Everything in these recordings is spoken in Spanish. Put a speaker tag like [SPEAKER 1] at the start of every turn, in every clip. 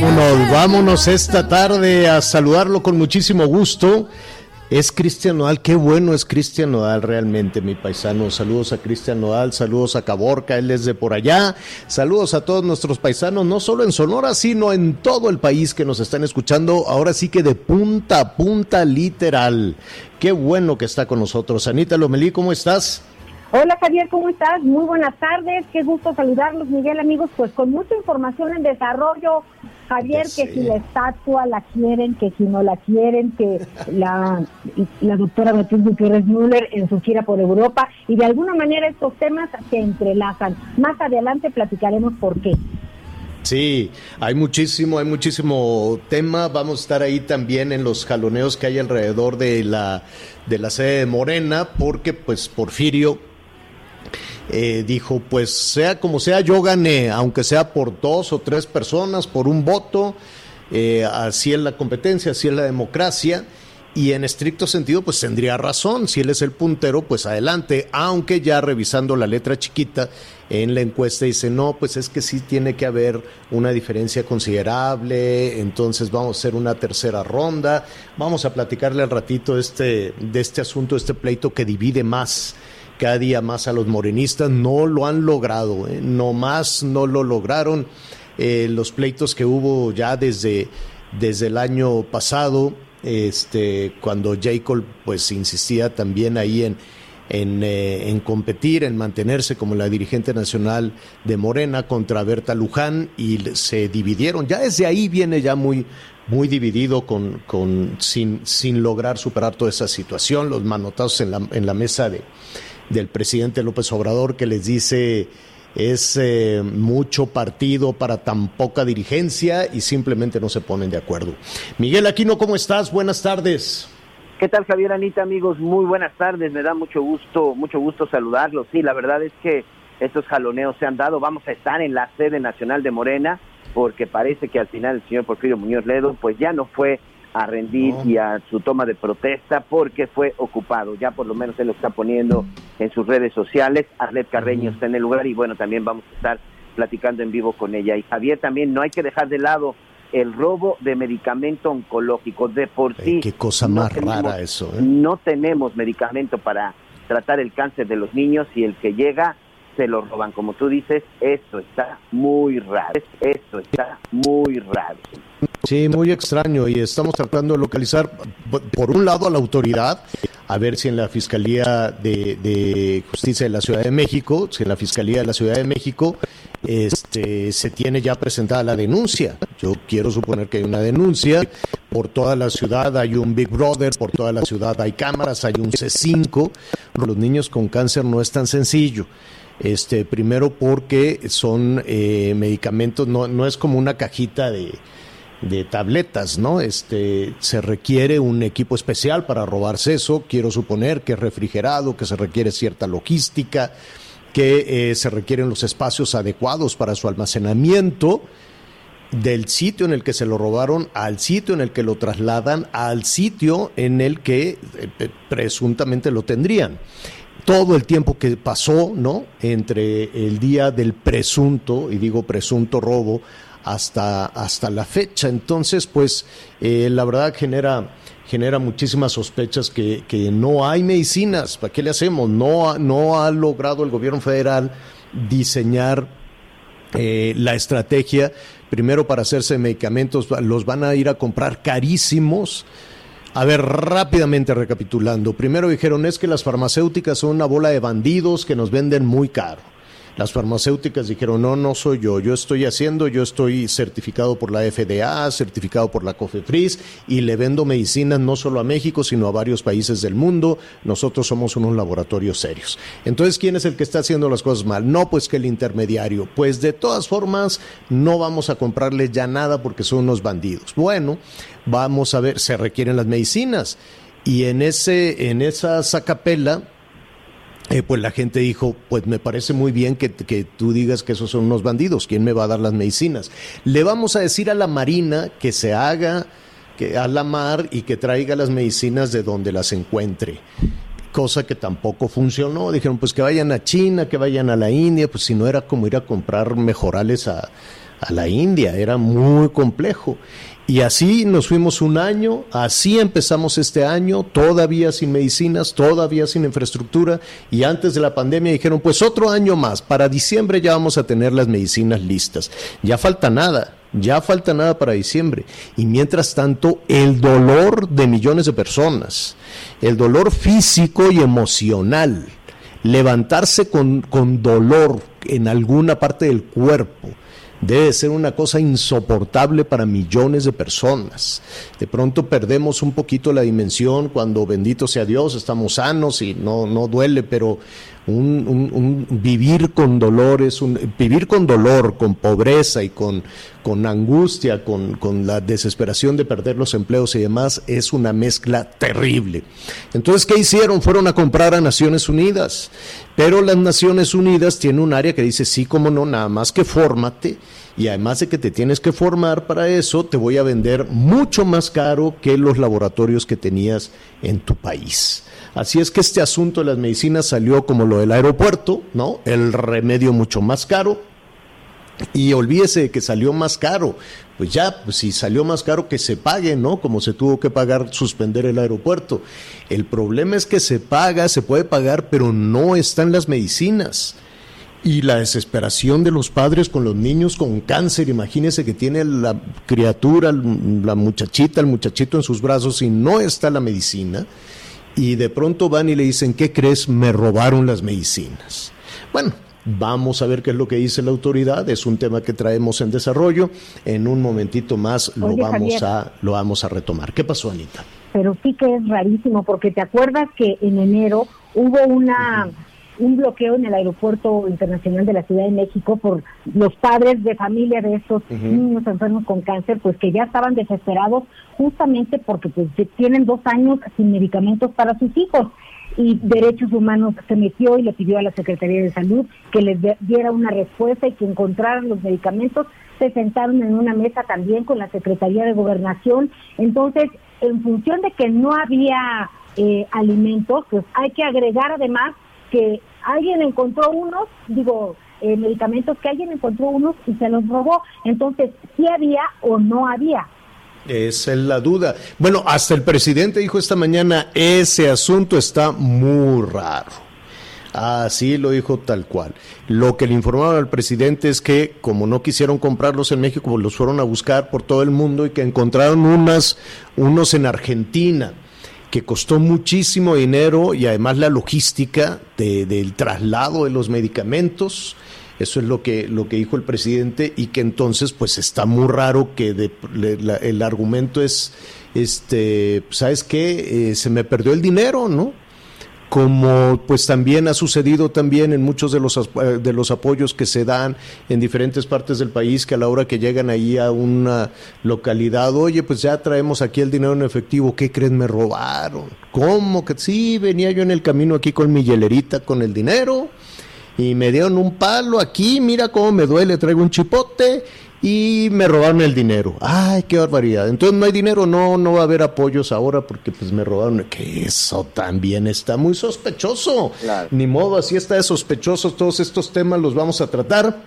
[SPEAKER 1] Vámonos, vámonos esta tarde a saludarlo con muchísimo gusto. Es Cristian Nodal, qué bueno es Cristian Nodal realmente, mi paisano. Saludos a Cristian Nodal, saludos a Caborca, él es de por allá. Saludos a todos nuestros paisanos, no solo en Sonora, sino en todo el país que nos están escuchando. Ahora sí que de punta a punta, literal. Qué bueno que está con nosotros. Anita Lomelí, ¿cómo estás?
[SPEAKER 2] Hola Javier, ¿cómo estás? Muy buenas tardes, qué gusto saludarlos, Miguel, amigos, pues con mucha información en desarrollo. Javier,
[SPEAKER 1] Ya
[SPEAKER 2] que si la estatua la quieren, que si no la quieren, que la, la doctora Beatriz Gutiérrez Müller en su gira por Europa, y de alguna manera estos temas se entrelazan. Más adelante platicaremos por qué.
[SPEAKER 1] Sí, hay muchísimo, hay muchísimo tema. Vamos a estar ahí también en los jaloneos que hay alrededor de la, de la sede de Morena, porque pues Porfirio eh, dijo, pues sea como sea, yo gané, aunque sea por dos o tres personas, por un voto, eh, así es la competencia, así es la democracia. Y en estricto sentido, pues tendría razón. Si él es el puntero, pues adelante. Aunque ya revisando la letra chiquita en la encuesta dice, no, pues es que sí tiene que haber una diferencia considerable. Entonces vamos a hacer una tercera ronda. Vamos a platicarle al ratito este, de este asunto, este pleito que divide más cada día más a los morenistas. No lo han logrado, ¿eh? no más no lo lograron. Eh, los pleitos que hubo ya desde, desde el año pasado, este, cuando Jacob pues insistía también ahí en, en, eh, en competir, en mantenerse como la dirigente nacional de Morena contra Berta Luján y se dividieron. Ya desde ahí viene ya muy, muy dividido con, con, sin, sin lograr superar toda esa situación, los manotazos en la, en la mesa de, del presidente López Obrador que les dice es eh, mucho partido para tan poca dirigencia y simplemente no se ponen de acuerdo. Miguel Aquino, ¿cómo estás? Buenas tardes.
[SPEAKER 3] ¿Qué tal Javier Anita amigos? Muy buenas tardes, me da mucho gusto, mucho gusto saludarlos. Sí, la verdad es que estos jaloneos se han dado. Vamos a estar en la sede nacional de Morena porque parece que al final el señor Porfirio Muñoz Ledo pues ya no fue a rendir y a su toma de protesta porque fue ocupado. Ya por lo menos él lo está poniendo en sus redes sociales. Arlet Carreño está en el lugar y bueno, también vamos a estar platicando en vivo con ella. Y Javier también no hay que dejar de lado el robo de medicamento oncológico. De por sí
[SPEAKER 1] qué cosa
[SPEAKER 3] no
[SPEAKER 1] más
[SPEAKER 3] tenemos-
[SPEAKER 1] rara eso. ¿eh?
[SPEAKER 3] no tenemos medicamento para tratar el cáncer de los niños y el que llega se lo roban. Como tú dices, esto está muy raro. Esto está muy raro.
[SPEAKER 1] Sí, muy extraño y estamos tratando de localizar, por- un lado, a la autoridad, a ver si en la Fiscalía de, de Justicia de la Ciudad de México, si en la Fiscalía de la Ciudad de México este, se tiene ya presentada la denuncia. Yo quiero suponer que hay una denuncia. Por toda la ciudad hay un Big Brother, por toda la ciudad hay cámaras, hay un C5. Los niños con cáncer no es tan sencillo. Este, primero porque son eh, medicamentos, no, no es como una cajita de, de tabletas, ¿no? Este, se requiere un equipo especial para robarse eso, quiero suponer que es refrigerado, que se requiere cierta logística, que eh, se requieren los espacios adecuados para su almacenamiento del sitio en el que se lo robaron al sitio en el que lo trasladan al sitio en el que eh, presuntamente lo tendrían. Todo el tiempo que pasó, ¿no? Entre el día del presunto, y digo presunto robo, hasta, hasta la fecha. Entonces, pues, eh, la verdad genera, genera muchísimas sospechas que, que no hay medicinas. ¿Para qué le hacemos? No, no ha logrado el gobierno federal diseñar eh, la estrategia, primero para hacerse medicamentos, los van a ir a comprar carísimos. A ver, rápidamente recapitulando. Primero dijeron es que las farmacéuticas son una bola de bandidos que nos venden muy caro. Las farmacéuticas dijeron, no, no soy yo, yo estoy haciendo, yo estoy certificado por la FDA, certificado por la COFEPRIS y le vendo medicinas no solo a México, sino a varios países del mundo. Nosotros somos unos laboratorios serios. Entonces, ¿quién es el que está haciendo las cosas mal? No, pues que el intermediario. Pues de todas formas, no vamos a comprarle ya nada porque son unos bandidos. Bueno, vamos a ver, se requieren las medicinas. Y en, ese, en esa sacapela eh, pues la gente dijo, pues me parece muy bien que, que, tú digas que esos son unos bandidos, ¿quién me va a dar las medicinas? Le vamos a decir a la Marina que se haga que, a la mar y que traiga las medicinas de donde las encuentre. Cosa que tampoco funcionó. Dijeron, pues que vayan a China, que vayan a la India, pues si no era como ir a comprar mejorales a, a la India, era muy complejo. Y así nos fuimos un año, así empezamos este año, todavía sin medicinas, todavía sin infraestructura, y antes de la pandemia dijeron, pues otro año más, para diciembre ya vamos a tener las medicinas listas. Ya falta nada, ya falta nada para diciembre. Y mientras tanto, el dolor de millones de personas, el dolor físico y emocional, levantarse con, con dolor en alguna parte del cuerpo, debe ser una cosa insoportable para millones de personas. De pronto perdemos un poquito la dimensión cuando, bendito sea Dios, estamos sanos y no, no duele, pero un, vivir con dolores, un, vivir con dolor, con pobreza y con, con angustia, con, con, la desesperación de perder los empleos y demás, es una mezcla terrible. Entonces, ¿qué hicieron? Fueron a comprar a Naciones Unidas, pero las Naciones Unidas tienen un área que dice, sí, como no, nada más que fórmate y además de que te tienes que formar para eso, te voy a vender mucho más caro que los laboratorios que tenías en tu país. Así es que este asunto de las medicinas salió como lo del aeropuerto, ¿no? El remedio mucho más caro. Y olvídese de que salió más caro. Pues ya, pues si salió más caro, que se pague, ¿no? Como se tuvo que pagar suspender el aeropuerto. El problema es que se paga, se puede pagar, pero no están las medicinas y la desesperación de los padres con los niños con cáncer. Imagínese que tiene la criatura, la muchachita, el muchachito en sus brazos y no está la medicina y de pronto van y le dicen, ¿qué crees? Me robaron las medicinas. Bueno, Vamos a ver qué es lo que dice la autoridad. Es un tema que traemos en desarrollo. En un momentito más lo vamos a lo vamos a retomar. ¿Qué pasó, Anita?
[SPEAKER 2] Pero sí que es rarísimo porque te acuerdas que en enero hubo una un bloqueo en el aeropuerto internacional de la Ciudad de México por los padres de familia de estos niños enfermos con cáncer, pues que ya estaban desesperados justamente porque pues tienen dos años sin medicamentos para sus hijos y Derechos Humanos se metió y le pidió a la Secretaría de Salud que les diera una respuesta y que encontraran los medicamentos. Se sentaron en una mesa también con la Secretaría de Gobernación. Entonces, en función de que no había eh, alimentos, pues hay que agregar además que alguien encontró unos, digo, eh, medicamentos que alguien encontró unos y se los robó. Entonces, ¿sí había o no había?
[SPEAKER 1] Esa es la duda. Bueno, hasta el presidente dijo esta mañana, ese asunto está muy raro. Así lo dijo tal cual. Lo que le informaron al presidente es que como no quisieron comprarlos en México, pues los fueron a buscar por todo el mundo y que encontraron unas, unos en Argentina que costó muchísimo dinero y además la logística del traslado de los medicamentos. Eso es lo que, lo que dijo el presidente y que entonces pues está muy raro que el argumento es, este, ¿sabes qué? Eh, se me perdió el dinero, ¿no? como pues también ha sucedido también en muchos de los, eh, de los apoyos que se dan en diferentes partes del país, que a la hora que llegan ahí a una localidad, oye, pues ya traemos aquí el dinero en efectivo, ¿qué creen? Me robaron. ¿Cómo que sí? Venía yo en el camino aquí con mi hielerita con el dinero y me dieron un palo aquí, mira cómo me duele, traigo un chipote y me robaron el dinero. Ay, qué barbaridad. Entonces no hay dinero, no, no va a haber apoyos ahora porque pues me robaron. Que eso también está muy sospechoso. Ni modo, así está de sospechoso. Todos estos temas los vamos a tratar.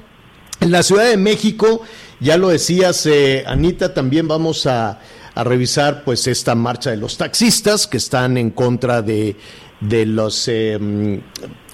[SPEAKER 1] En la Ciudad de México, ya lo decías, eh, Anita, también vamos a, a revisar pues esta marcha de los taxistas que están en contra de, de los, eh,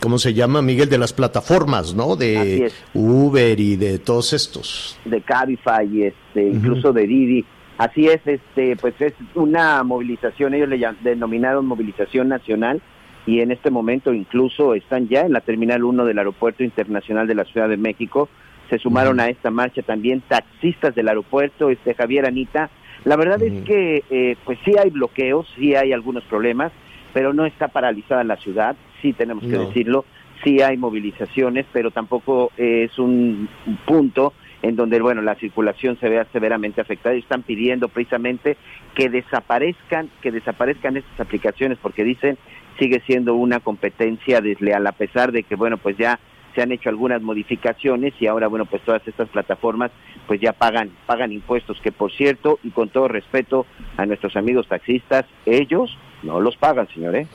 [SPEAKER 1] ¿cómo se llama, Miguel? De las plataformas, ¿no? De Uber y de todos estos.
[SPEAKER 3] De Cabify, este, incluso de Didi. Así es, este, pues es una movilización, ellos le denominaron movilización nacional y en este momento incluso están ya en la Terminal 1 del Aeropuerto Internacional de la Ciudad de México. Se sumaron a esta marcha también taxistas del aeropuerto, este Javier Anita. La verdad es que eh, pues sí hay bloqueos, sí hay algunos problemas, pero no está paralizada la ciudad, sí tenemos que decirlo, sí hay movilizaciones, pero tampoco es un punto en donde bueno la circulación se vea severamente afectada. Y están pidiendo precisamente que desaparezcan que desaparezcan estas aplicaciones porque dicen sigue siendo una competencia desleal a pesar de que bueno pues ya se han hecho algunas modificaciones y ahora bueno pues todas estas plataformas pues ya pagan pagan impuestos que por cierto y con todo respeto a nuestros amigos taxistas ellos no los pagan señores.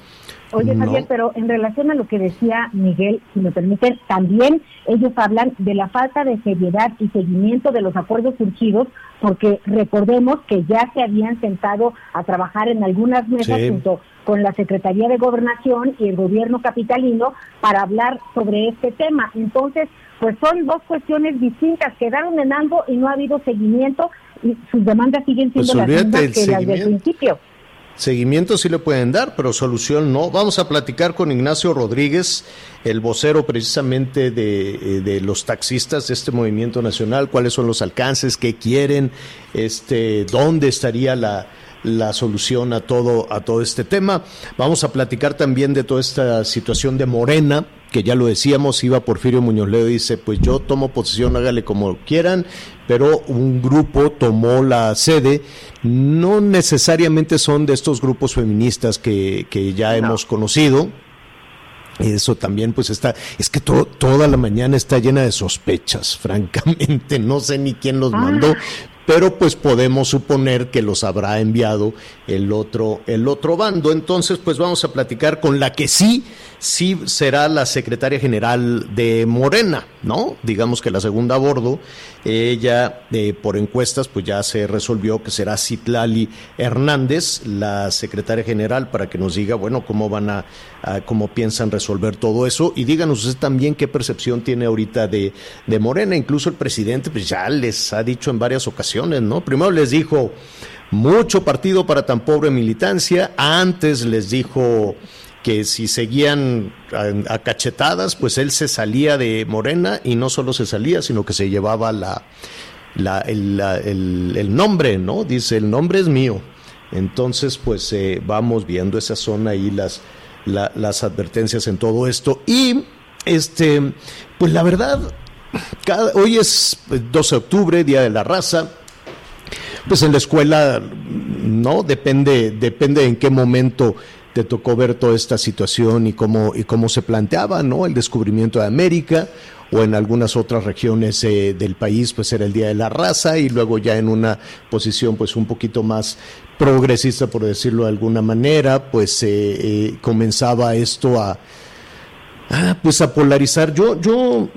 [SPEAKER 2] Oye, Javier, pero en relación a lo que decía Miguel, si me permiten, también ellos hablan de la falta de seriedad y seguimiento de los acuerdos surgidos, porque recordemos que ya se habían sentado a trabajar en algunas mesas junto con la Secretaría de Gobernación y el gobierno capitalino para hablar sobre este tema. Entonces, pues son dos cuestiones distintas, quedaron en algo y no ha habido seguimiento y sus demandas siguen siendo pues las mismas que las del principio.
[SPEAKER 1] Seguimiento sí le pueden dar, pero solución no. Vamos a platicar con Ignacio Rodríguez, el vocero precisamente de, eh, de, los taxistas de este movimiento nacional, cuáles son los alcances, qué quieren, este, dónde estaría la, la solución a todo, a todo este tema. Vamos a platicar también de toda esta situación de Morena, que ya lo decíamos, iba Porfirio Muñoz Leo dice, pues yo tomo posición, hágale como quieran, pero un grupo tomó la sede, no necesariamente son de estos grupos feministas que, que ya hemos conocido, eso también pues está, es que toda la mañana está llena de sospechas, francamente, no sé ni quién los mandó, pero pues podemos suponer que los habrá enviado el otro, el otro bando. Entonces, pues vamos a platicar con la que sí, sí será la secretaria general de Morena, ¿no? Digamos que la segunda a bordo, ella eh, por encuestas, pues ya se resolvió que será Citlali Hernández, la secretaria general, para que nos diga, bueno, cómo van a, cómo piensan resolver todo eso. Y díganos usted también qué percepción tiene ahorita de, de Morena. Incluso el presidente, pues ya les ha dicho en varias ocasiones, ¿no? Primero les dijo, mucho partido para tan pobre militancia. Antes les dijo que si seguían a, cachetadas, pues él se salía de Morena y no solo se salía, sino que se llevaba la, el, nombre, ¿no? Dice, el nombre es mío. Entonces, pues eh, vamos viendo esa zona y las, las advertencias en todo esto. Y, este, pues la verdad, hoy es 12 de octubre, Día de la Raza pues en la escuela, ¿no? Depende, depende en qué momento te tocó ver toda esta situación y cómo, y cómo se planteaba, ¿no? El descubrimiento de América o en algunas otras regiones eh, del país, pues era el Día de la Raza y luego ya en una posición pues un poquito más progresista, por decirlo de alguna manera, pues eh, eh, comenzaba esto a, ah, pues a polarizar. Yo, yo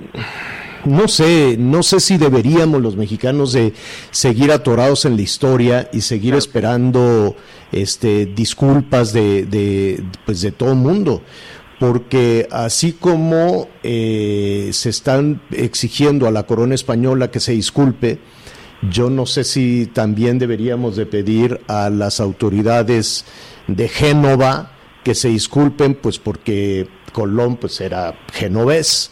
[SPEAKER 1] no sé, no sé si deberíamos los mexicanos de seguir atorados en la historia y seguir esperando este, disculpas de, de, pues de todo el mundo. Porque así como eh, se están exigiendo a la corona española que se disculpe, yo no sé si también deberíamos de pedir a las autoridades de Génova que se disculpen, pues porque Colón pues era genovés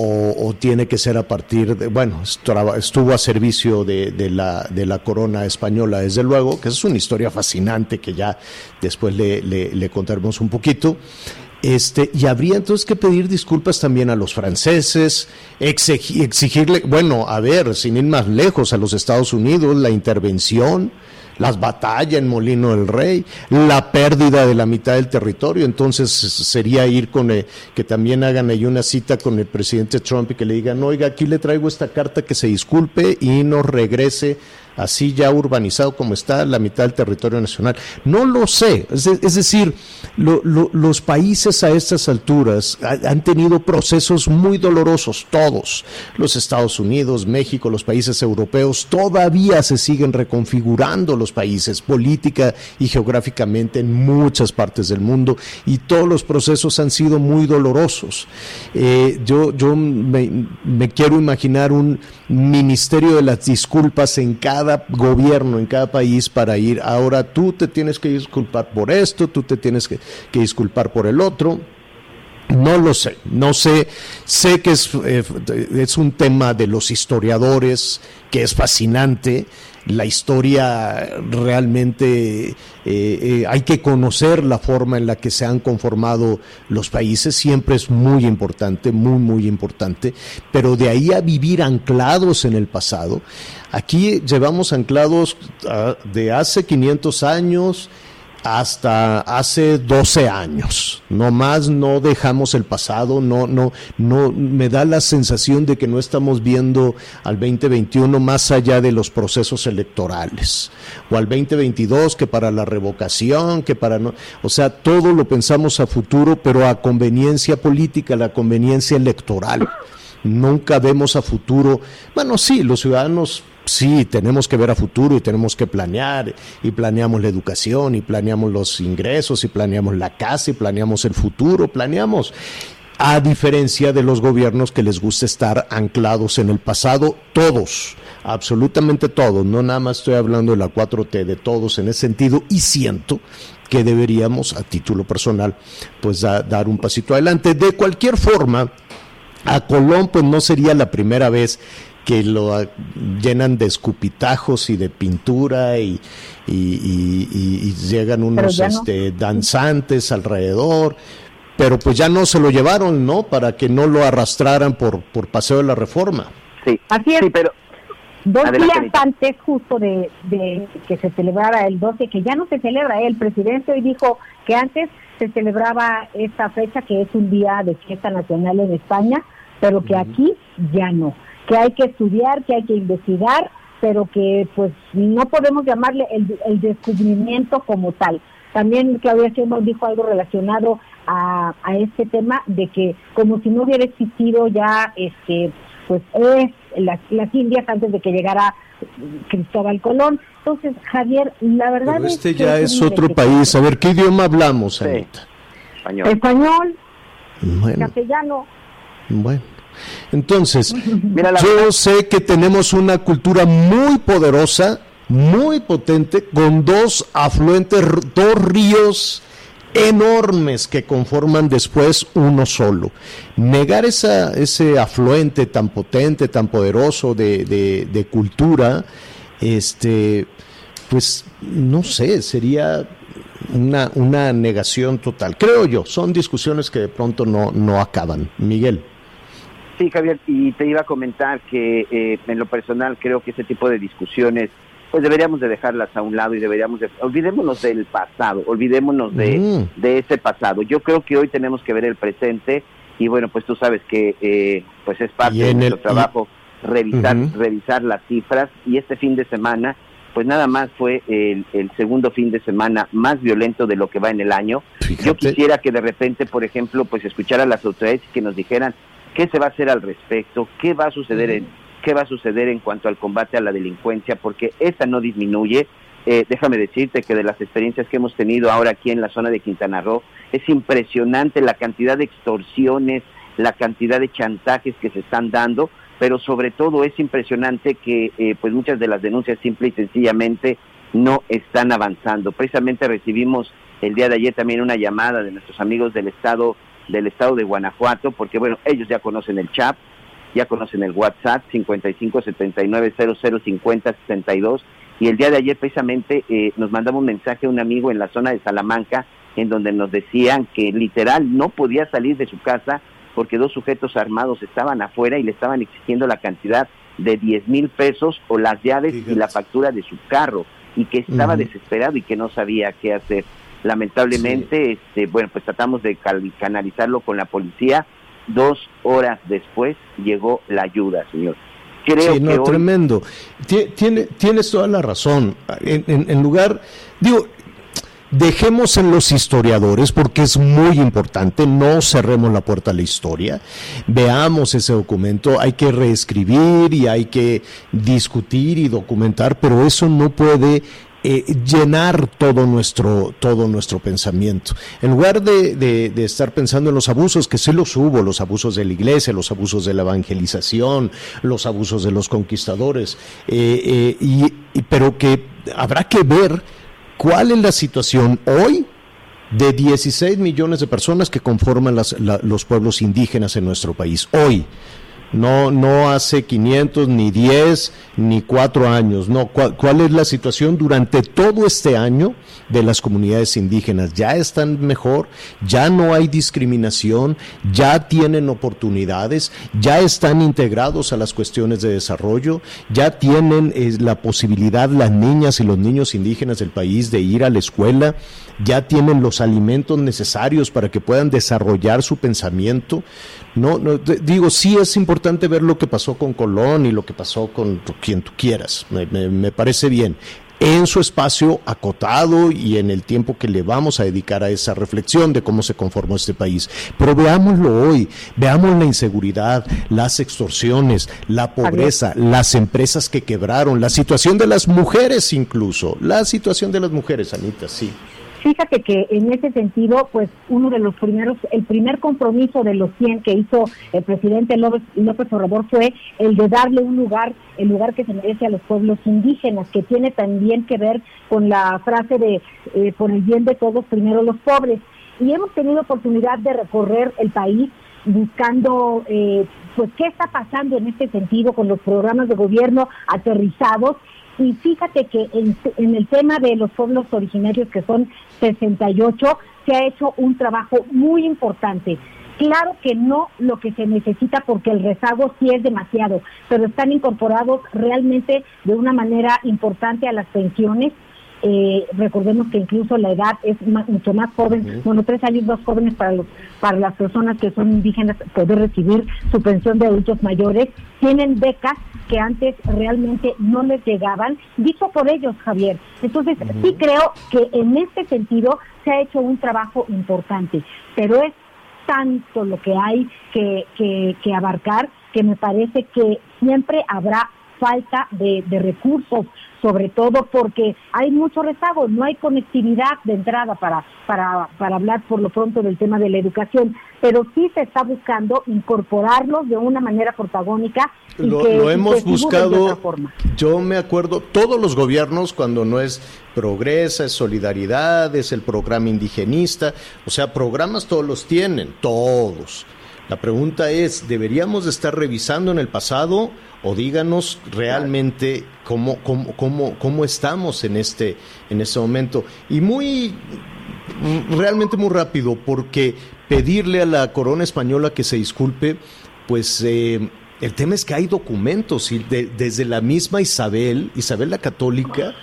[SPEAKER 1] o, tiene que ser a partir de, bueno, estuvo a servicio de, la, de la corona española, desde luego, que es una historia fascinante que ya después le, le, contaremos un poquito. Este, y habría entonces que pedir disculpas también a los franceses, exigirle, bueno, a ver, sin ir más lejos, a los Estados Unidos, la intervención, las batallas en Molino del Rey, la pérdida de la mitad del territorio. Entonces sería ir con eh, que también hagan ahí una cita con el presidente Trump y que le digan, oiga, aquí le traigo esta carta que se disculpe y nos regrese así ya urbanizado como está la mitad del territorio nacional. No lo sé, es, decir, los países a estas alturas han tenido procesos muy dolorosos, todos, los Estados Unidos, México, los países europeos, todavía se siguen reconfigurando los países política y geográficamente en muchas partes del mundo y todos los procesos han sido muy dolorosos. Eh, yo yo me, me quiero imaginar un ministerio de las disculpas en cada gobierno, en cada país para ir, ahora tú te tienes que disculpar por esto, tú te tienes que, disculpar por el otro. No lo sé, no sé, sé que es, eh, es un tema de los historiadores que es fascinante, la historia realmente eh, eh, hay que conocer la forma en la que se han conformado los países, siempre es muy importante, muy, muy importante, pero de ahí a vivir anclados en el pasado, aquí llevamos anclados ah, de hace 500 años, hasta hace 12 años. No más no dejamos el pasado, no, no, no, me da la sensación de que no estamos viendo al 2021 más allá de los procesos electorales. O al 2022 que para la revocación, que para no, o sea, todo lo pensamos a futuro, pero a conveniencia política, la conveniencia electoral. Nunca vemos a futuro. Bueno, sí, los ciudadanos sí, tenemos que ver a futuro y tenemos que planear, y planeamos la educación, y planeamos los ingresos, y planeamos la casa, y planeamos el futuro, planeamos. A diferencia de los gobiernos que les gusta estar anclados en el pasado, todos, absolutamente todos, no nada más estoy hablando de la 4T, de todos en ese sentido, y siento que deberíamos, a título personal, pues dar un pasito adelante. De cualquier forma, a Colón pues no sería la primera vez que lo llenan de escupitajos y de pintura y, llegan unos este, danzantes alrededor, pero pues ya no se lo llevaron, ¿no? Para que no lo arrastraran por, por paseo de la reforma.
[SPEAKER 2] Sí, así es. pero Dos días antes justo de, de, que se celebrara el 12, que ya no se celebra, ¿eh? el presidente hoy dijo que antes se celebraba esta fecha, que es un día de fiesta nacional en España, pero que aquí ya no que hay que estudiar, que hay que investigar, pero que pues no podemos llamarle el, descubrimiento como tal. También Claudia Sheinbaum dijo algo relacionado a, este tema de que como si no hubiera existido ya este pues es las, las Indias antes de que llegara Cristóbal Colón. Entonces, Javier, la verdad
[SPEAKER 1] es este ya es otro país. A ver, ¿qué idioma hablamos, Anita?
[SPEAKER 2] Español. Español, castellano.
[SPEAKER 1] Bueno. Entonces, yo sé que tenemos una cultura muy poderosa, muy potente, con dos afluentes, dos ríos enormes que conforman después uno solo. Negar esa, ese afluente tan potente, tan poderoso de, de, cultura, este, pues no sé, sería una, una negación total. Creo yo, son discusiones que de pronto no, no acaban. Miguel.
[SPEAKER 3] Sí, Javier, y te iba a comentar que eh, en lo personal creo que ese tipo de discusiones pues deberíamos de dejarlas a un lado y deberíamos de olvidémonos del pasado, olvidémonos de, mm. de ese pasado. Yo creo que hoy tenemos que ver el presente y bueno, pues tú sabes que eh, pues es parte de nuestro trabajo revisar revisar las cifras y este fin de semana pues nada más fue el, segundo fin de semana más violento de lo que va en el año. Yo quisiera que de repente, por ejemplo, pues escuchar a las autoridades que nos dijeran qué se va a hacer al respecto, qué va a suceder en qué va a suceder en cuanto al combate a la delincuencia, porque esa no disminuye. Eh, déjame decirte que de las experiencias que hemos tenido ahora aquí en la zona de Quintana Roo, es impresionante la cantidad de extorsiones, la cantidad de chantajes que se están dando, pero sobre todo es impresionante que eh, pues muchas de las denuncias simple y sencillamente no están avanzando. Precisamente recibimos el día de ayer también una llamada de nuestros amigos del estado del estado de Guanajuato, porque bueno, ellos ya conocen el chat, ya conocen el WhatsApp 55 79 00 50 62 y el día de ayer precisamente eh, nos mandaba un mensaje a un amigo en la zona de Salamanca en donde nos decían que literal no podía salir de su casa porque dos sujetos armados estaban afuera y le estaban exigiendo la cantidad de 10 mil pesos o las llaves y la factura de su carro y que estaba desesperado y que no sabía qué hacer. Lamentablemente, este, bueno, pues tratamos de canalizarlo con la policía. Dos horas después llegó la ayuda, señor. creo
[SPEAKER 1] sí, no, tremendo. Tiene, tienes toda la razón. En, lugar, digo, dejemos en los historiadores, porque es muy importante, no cerremos la puerta a la historia, veamos ese documento, hay que reescribir y hay que discutir y documentar, pero eso no puede eh, llenar todo nuestro, todo nuestro pensamiento. En lugar de, estar pensando en los abusos, que sí los hubo, los abusos de la iglesia, los abusos de la evangelización, los abusos de los conquistadores, eh, eh, y, pero que habrá que ver cuál es la situación hoy de 16 millones de personas que conforman los pueblos indígenas en nuestro país. Hoy, no, no hace 500, ni 10, ni 4 años. No, ¿Cuál, es la situación durante todo este año de las comunidades indígenas? Ya están mejor, ya no hay discriminación, ya tienen oportunidades, ya están integrados a las cuestiones de desarrollo, ya tienen eh, la posibilidad las niñas y los niños indígenas del país de ir a la escuela, ya tienen los alimentos necesarios para que puedan desarrollar su pensamiento. No, no digo, sí es importante ver lo que pasó con Colón y lo que pasó con quien tú quieras. Me, parece bien en su espacio acotado y en el tiempo que le vamos a dedicar a esa reflexión de cómo se conformó este país. Pero veámoslo hoy, veamos la inseguridad, las extorsiones, la pobreza, las empresas que quebraron, la situación de las mujeres incluso, la situación de las mujeres, Anita, sí.
[SPEAKER 2] Fíjate que en ese sentido, pues uno de los primeros, el primer compromiso de los 100 que hizo el presidente López, López Obrador fue el de darle un lugar, el lugar que se merece a los pueblos indígenas, que tiene también que ver con la frase de eh, por el bien de todos, primero los pobres. Y hemos tenido oportunidad de recorrer el país buscando eh, pues qué está pasando en este sentido con los programas de gobierno aterrizados y fíjate que en, el tema de los pueblos originarios, que son 68, se ha hecho un trabajo muy importante. Claro que no lo que se necesita porque el rezago sí es demasiado, pero están incorporados realmente de una manera importante a las pensiones eh, recordemos que incluso la edad es mucho más joven, bueno, tres años más jóvenes para, los, para las personas que son indígenas poder recibir su pensión de adultos mayores, tienen becas que antes realmente no les llegaban, dicho por ellos, Javier. Entonces, sí creo que en este sentido se ha hecho un trabajo importante, pero es tanto lo que hay que, que, que abarcar que me parece que siempre habrá falta de, de recursos sobre todo porque hay mucho rezago, no hay conectividad de entrada para, para, para hablar por lo pronto del tema de la educación, pero sí se está buscando incorporarlos de una manera protagónica.
[SPEAKER 1] Y lo, que, lo hemos buscado, yo me acuerdo, todos los gobiernos cuando no es Progresa, es Solidaridad, es el programa indigenista, o sea, programas todos los tienen, todos. La pregunta es, ¿deberíamos estar revisando en el pasado? o díganos realmente cómo, cómo, cómo, cómo estamos en este, en este momento. Y muy, realmente muy rápido, porque pedirle a la corona española que se disculpe, pues eh, el tema es que hay documentos y desde la misma Isabel, Isabel la Católica,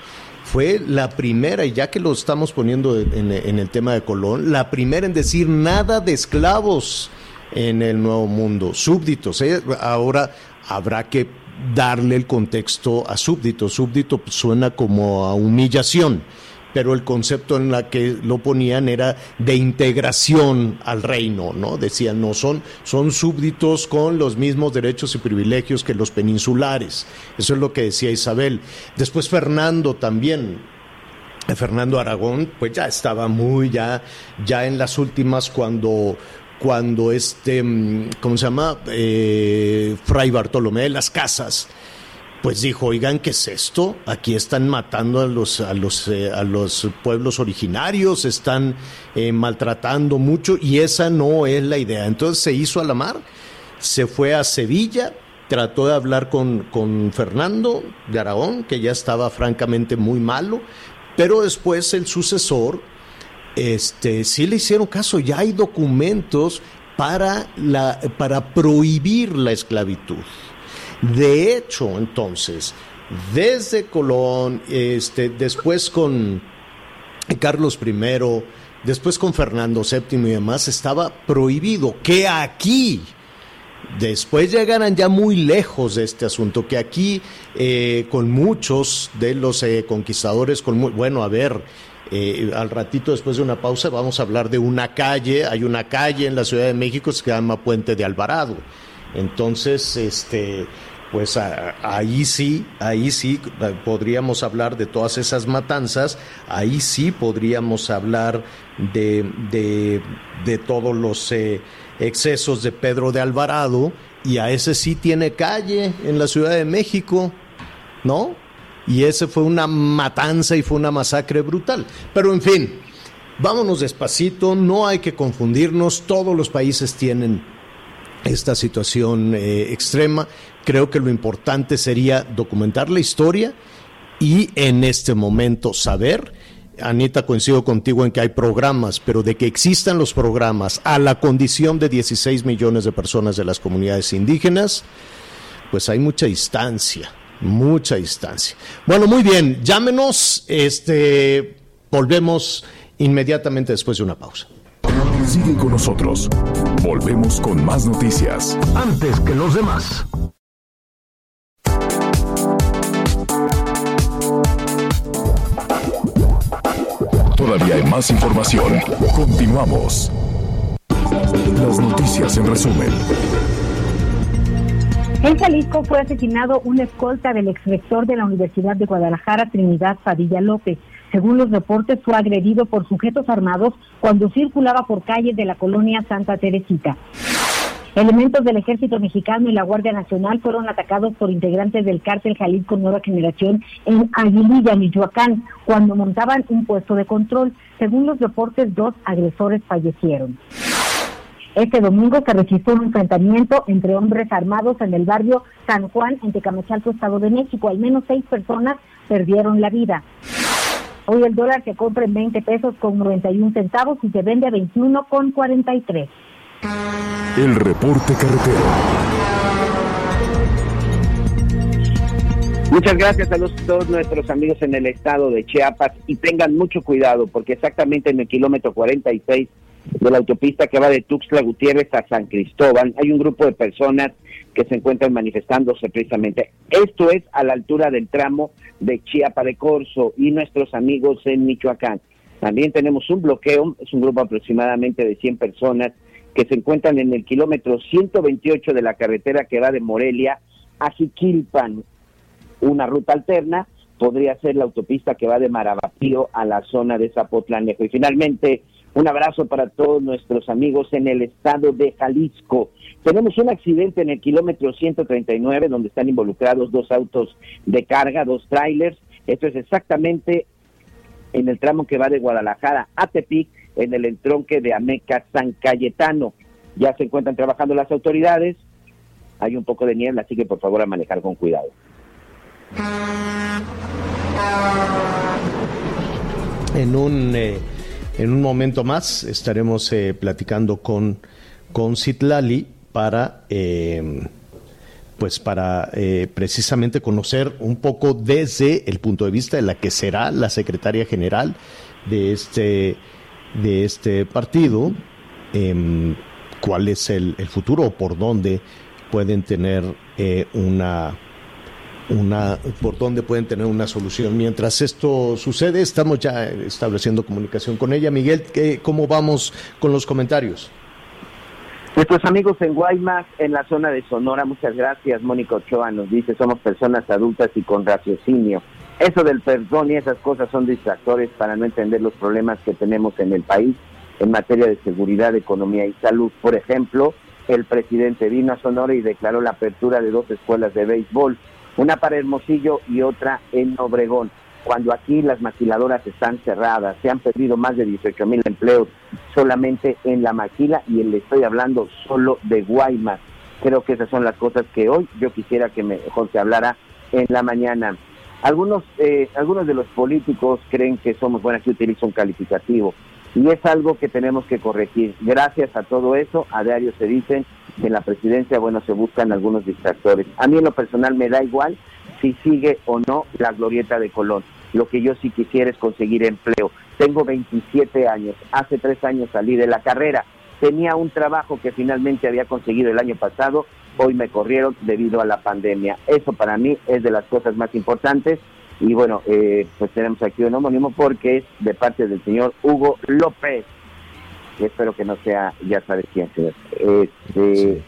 [SPEAKER 1] fue la primera, y ya que lo estamos poniendo en, en, el tema de Colón, la primera en decir nada de esclavos en el Nuevo Mundo, súbditos. ¿eh? Ahora habrá que darle el contexto a súbdito. Súbdito suena como a humillación, pero el concepto en la que lo ponían era de integración al reino, ¿no? Decían, no, son, son súbditos con los mismos derechos y privilegios que los peninsulares. Eso es lo que decía Isabel. Después Fernando también. Fernando Aragón, pues ya estaba muy ya, ya en las últimas cuando cuando este, mm, ¿cómo se llama? Eh, Fray Bartolomé de las Casas, pues dijo, oigan, ¿qué es esto? Aquí están matando a los, a los, eh, a los pueblos originarios, están eh, maltratando mucho y esa no es la idea. Entonces se hizo a la mar, se fue a Sevilla, trató de hablar con, con Fernando de Aragón, que ya estaba francamente muy malo, pero después el sucesor, este, sí le hicieron caso, ya hay documentos para, para prohibir la esclavitud. De hecho, entonces, desde Colón, este, después con Carlos I, después con Fernando VII y demás, estaba prohibido que aquí después llegarán ya muy lejos de este asunto, que aquí eh, con muchos de los eh, conquistadores, con bueno, a ver, eh, al ratito después de una pausa vamos a hablar de una calle, hay una calle en la Ciudad de México que se llama Puente de Alvarado. Entonces, este, pues ahí sí, ahí sí podríamos hablar de todas esas matanzas, ahí sí podríamos hablar de, de, de todos los eh, excesos de Pedro de Alvarado, y a ese sí tiene calle en la Ciudad de México, ¿no? Y ese fue una matanza y fue una masacre brutal. Pero en fin, vámonos despacito, no hay que confundirnos, todos los países tienen esta situación eh, extrema. Creo que lo importante sería documentar la historia y en este momento saber, Anita, coincido contigo en que hay programas, pero de que existan los programas a la condición de 16 millones de personas de las comunidades indígenas, pues hay mucha distancia, mucha distancia. Bueno, muy bien, llámenos, este, volvemos inmediatamente después de una pausa.
[SPEAKER 4] Sigue con nosotros. Volvemos con más noticias. Antes que los demás. Todavía hay más información. Continuamos. Las noticias en resumen.
[SPEAKER 2] En Jalisco fue asesinado un escolta del exrector de la Universidad de Guadalajara, Trinidad Padilla López. Según los reportes, fue agredido por sujetos armados cuando circulaba por calles de la colonia Santa Teresita. Elementos del ejército mexicano y la Guardia Nacional fueron atacados por integrantes del cártel Jalisco Nueva Generación en Aguililla, Michoacán, cuando montaban un puesto de control. Según los reportes, dos agresores fallecieron. Este domingo se registró un enfrentamiento entre hombres armados en el barrio San Juan, en Tecamachalco, Estado de México. Al menos seis personas perdieron la vida. Hoy el dólar se compra en 20 pesos con 91 centavos y se vende a 21 con 43.
[SPEAKER 4] El reporte carretero.
[SPEAKER 3] Muchas gracias a los, todos nuestros amigos en el estado de Chiapas y tengan mucho cuidado porque exactamente en el kilómetro 46 de la autopista que va de Tuxtla Gutiérrez a San Cristóbal hay un grupo de personas que se encuentran manifestándose precisamente. Esto es a la altura del tramo de Chiapa de Corzo y nuestros amigos en Michoacán. También tenemos un bloqueo, es un grupo aproximadamente de 100 personas que se encuentran en el kilómetro 128 de la carretera que va de Morelia a Jiquilpan. Una ruta alterna podría ser la autopista que va de Marabapío a la zona de Zapotlanejo. Y finalmente, un abrazo para todos nuestros amigos en el estado de Jalisco. Tenemos un accidente en el kilómetro 139 donde están involucrados dos autos de carga, dos trailers. Esto es exactamente en el tramo que va de Guadalajara a Tepic, en el entronque de Ameca San Cayetano. Ya se encuentran trabajando las autoridades. Hay un poco de niebla, así que por favor a manejar con cuidado.
[SPEAKER 1] En un, eh, en un momento más estaremos eh, platicando con, con Citlali para eh, pues para eh, precisamente conocer un poco desde el punto de vista de la que será la secretaria general de este, de este partido, em, cuál es el, futuro o por dónde pueden tener una una por dónde pueden tener una solución. Mientras esto sucede, estamos ya estableciendo comunicación con ella. Miguel, ¿cómo vamos con los comentarios?
[SPEAKER 3] Nuestros amigos en Guaymas, en la zona de Sonora, muchas gracias. Mónica Ochoa nos dice, somos personas adultas y con raciocinio. Eso del perdón y esas cosas son distractores para no entender los problemas que tenemos en el país en materia de seguridad, economía y salud. Por ejemplo, el presidente vino a Sonora y declaró la apertura de dos escuelas de béisbol, una para Hermosillo y otra en Obregón cuando aquí las maquiladoras están cerradas, se han perdido más de 18 mil empleos solamente en la maquila y le estoy hablando solo de Guaymas. Creo que esas son las cosas que hoy yo quisiera que mejor se hablara en la mañana. Algunos, eh, algunos de los políticos creen que somos, bueno, aquí utilizo un calificativo, y es algo que tenemos que corregir. Gracias a todo eso, a diario se dicen que en la presidencia, bueno, se buscan algunos distractores. A mí en lo personal me da igual si sigue o no la glorieta de Colón. Lo que yo sí quisiera es conseguir empleo. Tengo 27 años, hace tres años salí de la carrera. tenía un trabajo que finalmente había conseguido el año pasado, hoy me corrieron debido a la pandemia. Eso para mí es de las cosas más importantes y bueno, eh, pues tenemos aquí un homónimo porque es de parte del señor Hugo López, espero que no sea, ya sabes quién Este,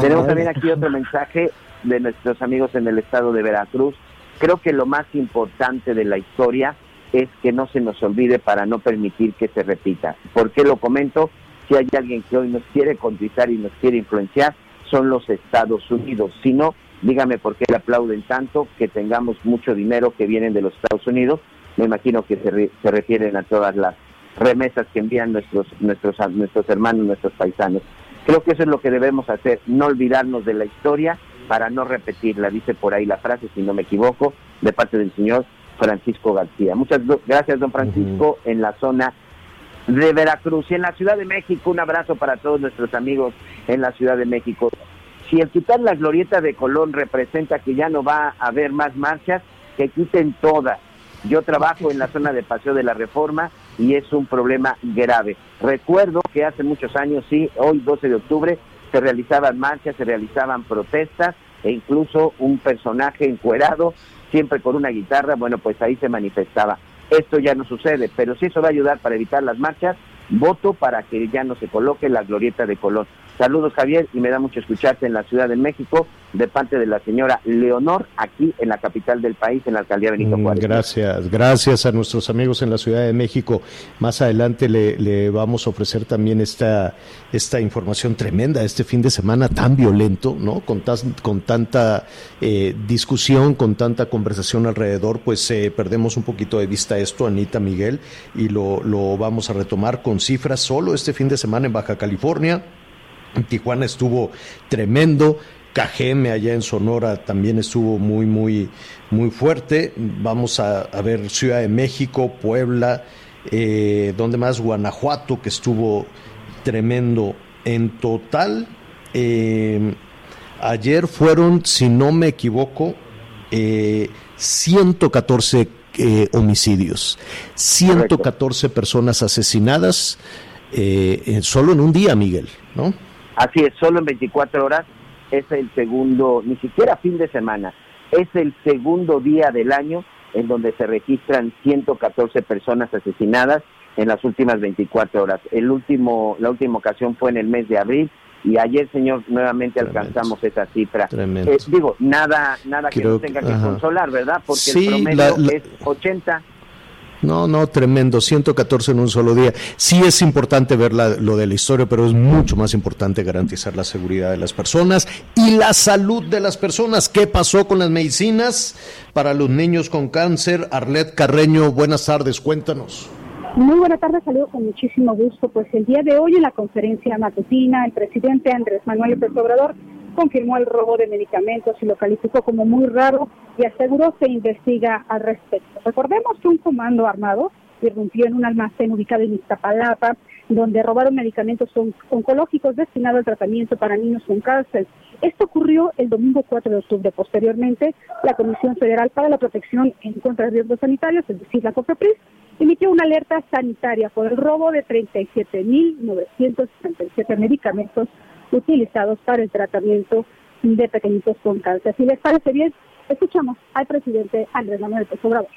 [SPEAKER 3] Tenemos también aquí otro mensaje de nuestros amigos en el estado de Veracruz. Creo que lo más importante de la historia es que no se nos olvide para no permitir que se repita. ¿Por qué lo comento? Si hay alguien que hoy nos quiere contristar y nos quiere influenciar, son los Estados Unidos. Si no, dígame por qué le aplauden tanto que tengamos mucho dinero que vienen de los Estados Unidos. Me imagino que se, se refieren a todas las remesas que envían nuestros, nuestros, nuestros hermanos, nuestros paisanos. Creo que eso es lo que debemos hacer, no olvidarnos de la historia para no repetirla, dice por ahí la frase, si no me equivoco, de parte del señor Francisco García. Muchas gracias, don Francisco, en la zona de Veracruz. Y en la Ciudad de México, un abrazo para todos nuestros amigos en la Ciudad de México. Si el quitar la glorieta de Colón representa que ya no va a haber más marchas, que quiten todas. Yo trabajo en la zona de Paseo de la Reforma y es un problema grave. Recuerdo que hace muchos años, sí, hoy 12 de octubre, se realizaban marchas, se realizaban protestas e incluso un personaje encuerado, siempre con una guitarra, bueno, pues ahí se manifestaba. Esto ya no sucede, pero si eso va a ayudar para evitar las marchas, voto para que ya no se coloque la glorieta de Colón. Saludos Javier y me da mucho escucharte en la Ciudad de México de parte de la señora Leonor aquí en la capital del país, en la alcaldía Benito mm, Juárez.
[SPEAKER 1] Gracias, gracias a nuestros amigos en la Ciudad de México. Más adelante le, vamos a ofrecer también esta, esta información tremenda, este fin de semana tan violento, ¿no? Con, con tanta eh, discusión, con tanta conversación alrededor, pues eh, perdemos un poquito de vista esto, Anita Miguel, y lo, lo vamos a retomar con cifras solo este fin de semana en Baja California en Tijuana estuvo tremendo. Cajeme allá en Sonora también estuvo muy, muy, muy fuerte. Vamos a, ver Ciudad de México, Puebla, eh, donde más Guanajuato, que estuvo tremendo. En total, eh, ayer fueron, si no me equivoco, 114 eh, homicidios, 114 personas asesinadas solo en un día, Miguel, ¿no?
[SPEAKER 3] Así es, solo en 24 horas es el segundo, ni siquiera fin de semana, es el segundo día del año en donde se registran 114 personas asesinadas en las últimas 24 horas. El último, la última ocasión fue en el mes de abril y ayer, señor, nuevamente alcanzamos esa cifra. Eh, digo, nada, nada que nos tenga que consolar, ¿verdad? Porque el promedio es 80.
[SPEAKER 1] No, no, tremendo, 114 en un solo día. Sí es importante ver lo de la historia, pero es mucho más importante garantizar la seguridad de las personas y la salud de las personas. ¿Qué pasó con las medicinas para los niños con cáncer? Arlet Carreño, buenas tardes, cuéntanos.
[SPEAKER 5] Muy buenas tardes, saludos con muchísimo gusto. Pues el día de hoy en la conferencia matutina, el presidente Andrés Manuel López Obrador confirmó el robo de medicamentos y lo calificó como muy raro y aseguró se investiga al respecto. Recordemos que un comando armado irrumpió en un almacén ubicado en Iztapalapa, donde robaron medicamentos oncológicos destinados al tratamiento para niños con cáncer. Esto ocurrió el domingo 4 de octubre. Posteriormente, la Comisión Federal para la Protección en contra de Riesgos Sanitarios, es decir, la COFEPRIS, emitió una alerta sanitaria por el robo de 37.967 medicamentos utilizados para el tratamiento de pequeñitos con cáncer. Si les parece bien, escuchamos al presidente Andrés Manuel López Obrador.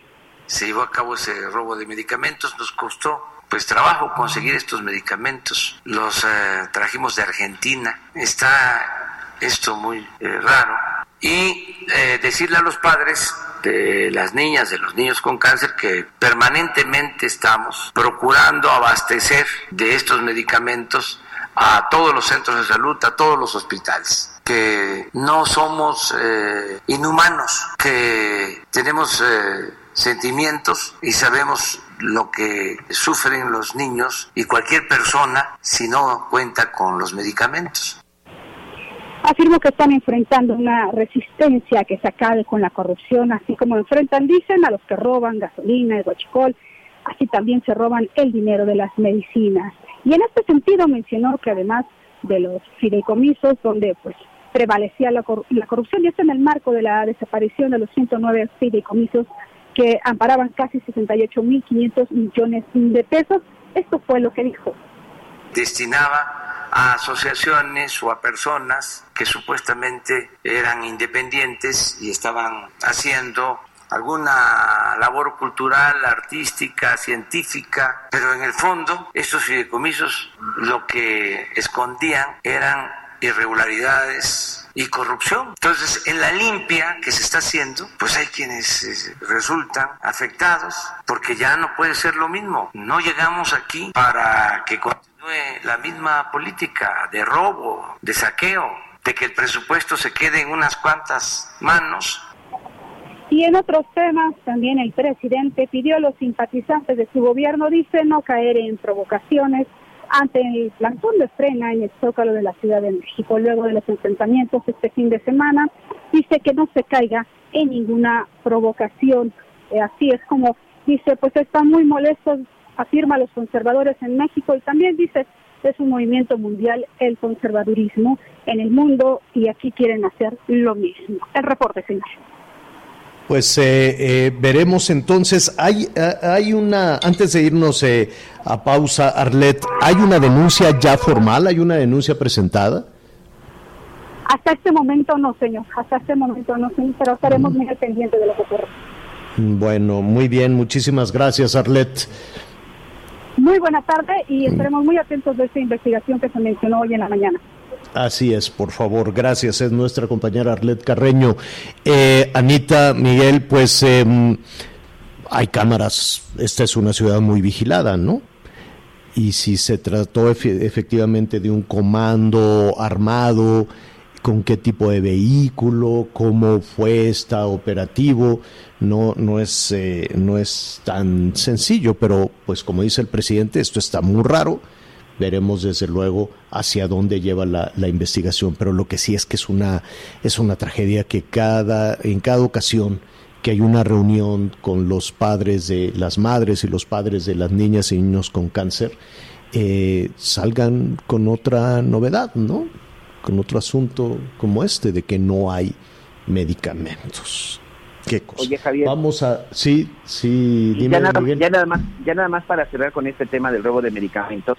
[SPEAKER 6] Se llevó a cabo ese robo de medicamentos, nos costó pues trabajo conseguir estos medicamentos, los eh, trajimos de Argentina, está esto muy eh, raro. Y eh, decirle a los padres de las niñas, de los niños con cáncer, que permanentemente estamos procurando abastecer de estos medicamentos a todos los centros de salud, a todos los hospitales, que no somos eh, inhumanos, que tenemos eh, sentimientos y sabemos lo que sufren los niños y cualquier persona si no cuenta con los medicamentos.
[SPEAKER 5] Afirmo que están enfrentando una resistencia que se acabe con la corrupción, así como enfrentan, dicen, a los que roban gasolina y guachicol, así también se roban el dinero de las medicinas. Y en este sentido mencionó que además de los fideicomisos donde pues prevalecía la, corrupción y esto en el marco de la desaparición de los 109 fideicomisos que amparaban casi 68.500 millones de pesos. Esto fue lo que dijo.
[SPEAKER 6] Destinaba a asociaciones o a personas que supuestamente eran independientes y estaban haciendo alguna labor cultural, artística, científica, pero en el fondo estos fideicomisos lo que escondían eran irregularidades y corrupción. Entonces, en la limpia que se está haciendo, pues hay quienes eh, resultan afectados porque ya no puede ser lo mismo. No llegamos aquí para que continúe la misma política de robo, de saqueo, de que el presupuesto se quede en unas cuantas manos
[SPEAKER 5] y en otros temas, también el presidente pidió a los simpatizantes de su gobierno, dice, no caer en provocaciones ante el plantón de frena en el Zócalo de la Ciudad de México. Luego de los enfrentamientos este fin de semana, dice que no se caiga en ninguna provocación. Eh, así es como dice, pues están muy molestos, afirma los conservadores en México y también dice, es un movimiento mundial el conservadurismo en el mundo y aquí quieren hacer lo mismo. El reporte final.
[SPEAKER 1] Pues eh, eh, veremos entonces, hay, eh, hay una, antes de irnos a pausa, Arlet, ¿hay una denuncia ya formal? ¿Hay una denuncia presentada?
[SPEAKER 5] Hasta este momento no, señor, hasta este momento no, señor, pero estaremos mm. muy al pendiente de lo que ocurre.
[SPEAKER 1] Bueno, muy bien, muchísimas gracias, Arlet.
[SPEAKER 5] Muy buenas tardes y estaremos muy atentos de esta investigación que se mencionó hoy en la mañana.
[SPEAKER 1] Así es, por favor, gracias. Es nuestra compañera Arlet Carreño. Eh, Anita, Miguel, pues em, hay cámaras. Esta es una ciudad muy vigilada, ¿no? Y si se trató efectivamente de un comando armado, con qué tipo de vehículo, cómo fue esta operativo, no, no, es, eh, no es tan sencillo, pero pues como dice el presidente, esto está muy raro veremos desde luego hacia dónde lleva la, investigación, pero lo que sí es que es una, es una tragedia que cada, en cada ocasión que hay una reunión con los padres de las madres y los padres de las niñas y niños con cáncer, eh, salgan con otra novedad, ¿no? Con otro asunto como este, de que no hay medicamentos. ¿Qué cosa?
[SPEAKER 3] Oye, Javier.
[SPEAKER 1] Vamos a. Sí, sí,
[SPEAKER 3] dime, ya nada, ya nada, más, ya nada más para cerrar con este tema del robo de medicamentos.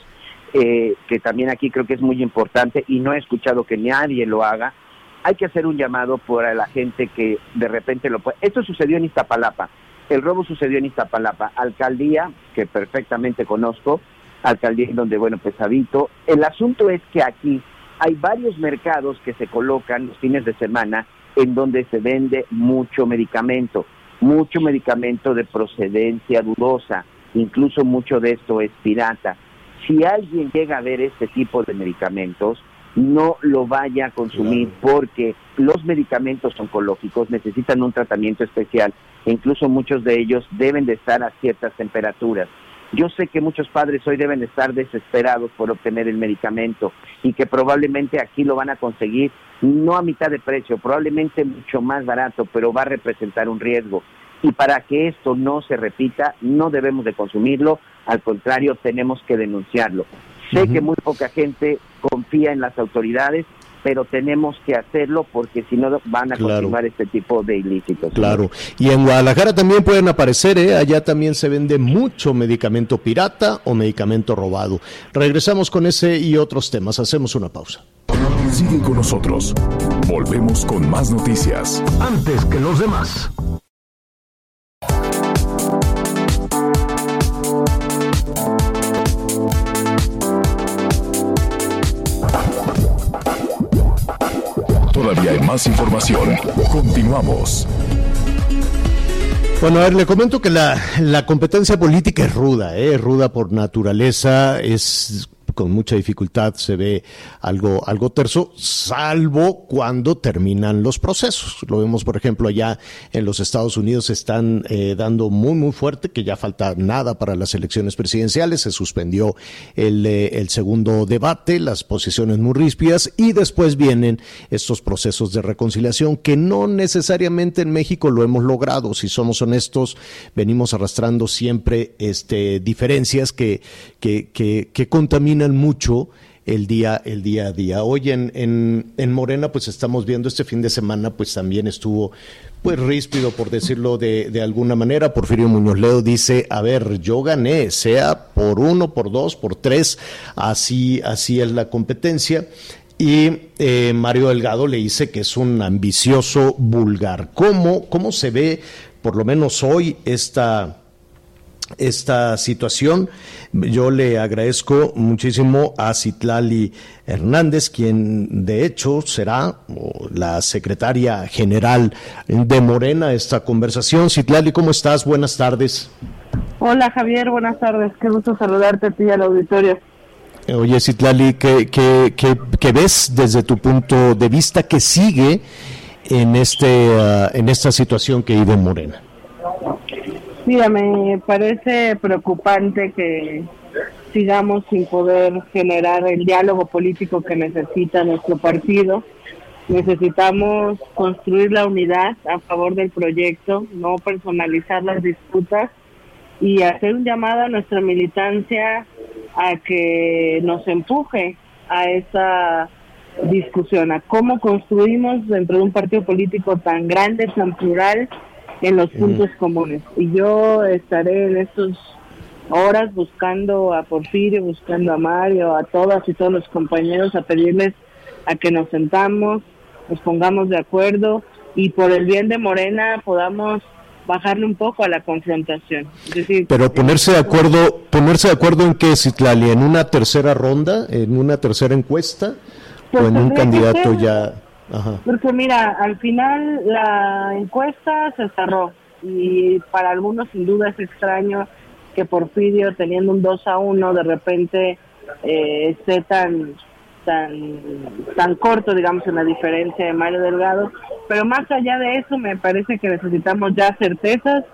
[SPEAKER 3] Eh, que también aquí creo que es muy importante y no he escuchado que nadie lo haga, hay que hacer un llamado para la gente que de repente lo puede. Esto sucedió en Iztapalapa, el robo sucedió en Iztapalapa, alcaldía que perfectamente conozco, alcaldía donde, bueno, pues habito. El asunto es que aquí hay varios mercados que se colocan los fines de semana en donde se vende mucho medicamento, mucho medicamento de procedencia dudosa, incluso mucho de esto es pirata si alguien llega a ver este tipo de medicamentos, no lo vaya a consumir porque los medicamentos oncológicos necesitan un tratamiento especial e incluso muchos de ellos deben de estar a ciertas temperaturas. Yo sé que muchos padres hoy deben de estar desesperados por obtener el medicamento y que probablemente aquí lo van a conseguir no a mitad de precio, probablemente mucho más barato, pero va a representar un riesgo. Y para que esto no se repita, no debemos de consumirlo, al contrario, tenemos que denunciarlo. Sé que muy poca gente confía en las autoridades, pero tenemos que hacerlo porque si no van a continuar este tipo de ilícitos.
[SPEAKER 1] Claro, y en Guadalajara también pueden aparecer, ¿eh? allá también se vende mucho medicamento pirata o medicamento robado. Regresamos con ese y otros temas, hacemos una pausa.
[SPEAKER 4] Sigue con nosotros, volvemos con más noticias, antes que los demás. Más información. Continuamos.
[SPEAKER 1] Bueno, a ver, le comento que la, la competencia política es ruda, ¿eh? ruda por naturaleza, es con mucha dificultad se ve algo, algo terso, salvo cuando terminan los procesos. Lo vemos, por ejemplo, allá en los Estados Unidos están eh, dando muy, muy fuerte que ya falta nada para las elecciones presidenciales. Se suspendió el, eh, el segundo debate, las posiciones muy ríspidas y después vienen estos procesos de reconciliación que no necesariamente en México lo hemos logrado. Si somos honestos, venimos arrastrando siempre este, diferencias que, que, que, que contaminan mucho el día, el día a día. Hoy en, en, en Morena, pues estamos viendo este fin de semana, pues también estuvo pues ríspido, por decirlo de, de, alguna manera. Porfirio Muñoz Leo dice, a ver, yo gané, sea por uno, por dos, por tres, así, así es la competencia. Y eh, Mario Delgado le dice que es un ambicioso vulgar. ¿Cómo, cómo se ve, por lo menos hoy, esta, esta situación? Yo le agradezco muchísimo a Citlali Hernández, quien de hecho será la secretaria general de Morena esta conversación. Citlali, ¿cómo estás? Buenas tardes.
[SPEAKER 7] Hola Javier, buenas tardes. Qué gusto saludarte a ti y al auditorio.
[SPEAKER 1] Oye, Citlali, ¿qué, qué, qué, qué ves desde tu punto de vista que sigue en, este, uh, en esta situación que vive Morena?
[SPEAKER 7] Mira, me parece preocupante que sigamos sin poder generar el diálogo político que necesita nuestro partido. Necesitamos construir la unidad a favor del proyecto, no personalizar las disputas y hacer un llamado a nuestra militancia a que nos empuje a esa discusión, a cómo construimos dentro de un partido político tan grande, tan plural, en los puntos comunes. Y yo estaré en estas horas buscando a Porfirio, buscando a Mario, a todas y todos los compañeros, a pedirles a que nos sentamos, nos pongamos de acuerdo y por el bien de Morena podamos bajarle un poco a la confrontación.
[SPEAKER 1] Pero ponerse de acuerdo, ponerse de acuerdo en qué, Citlali, en una tercera ronda, en una tercera encuesta o en un candidato ya.
[SPEAKER 7] Porque mira, al final la encuesta se cerró y para algunos sin duda es extraño que Porfirio teniendo un 2 a 1 de repente eh, esté tan tan tan corto digamos en la diferencia de Mario Delgado. Pero más allá de eso me parece que necesitamos ya certezas.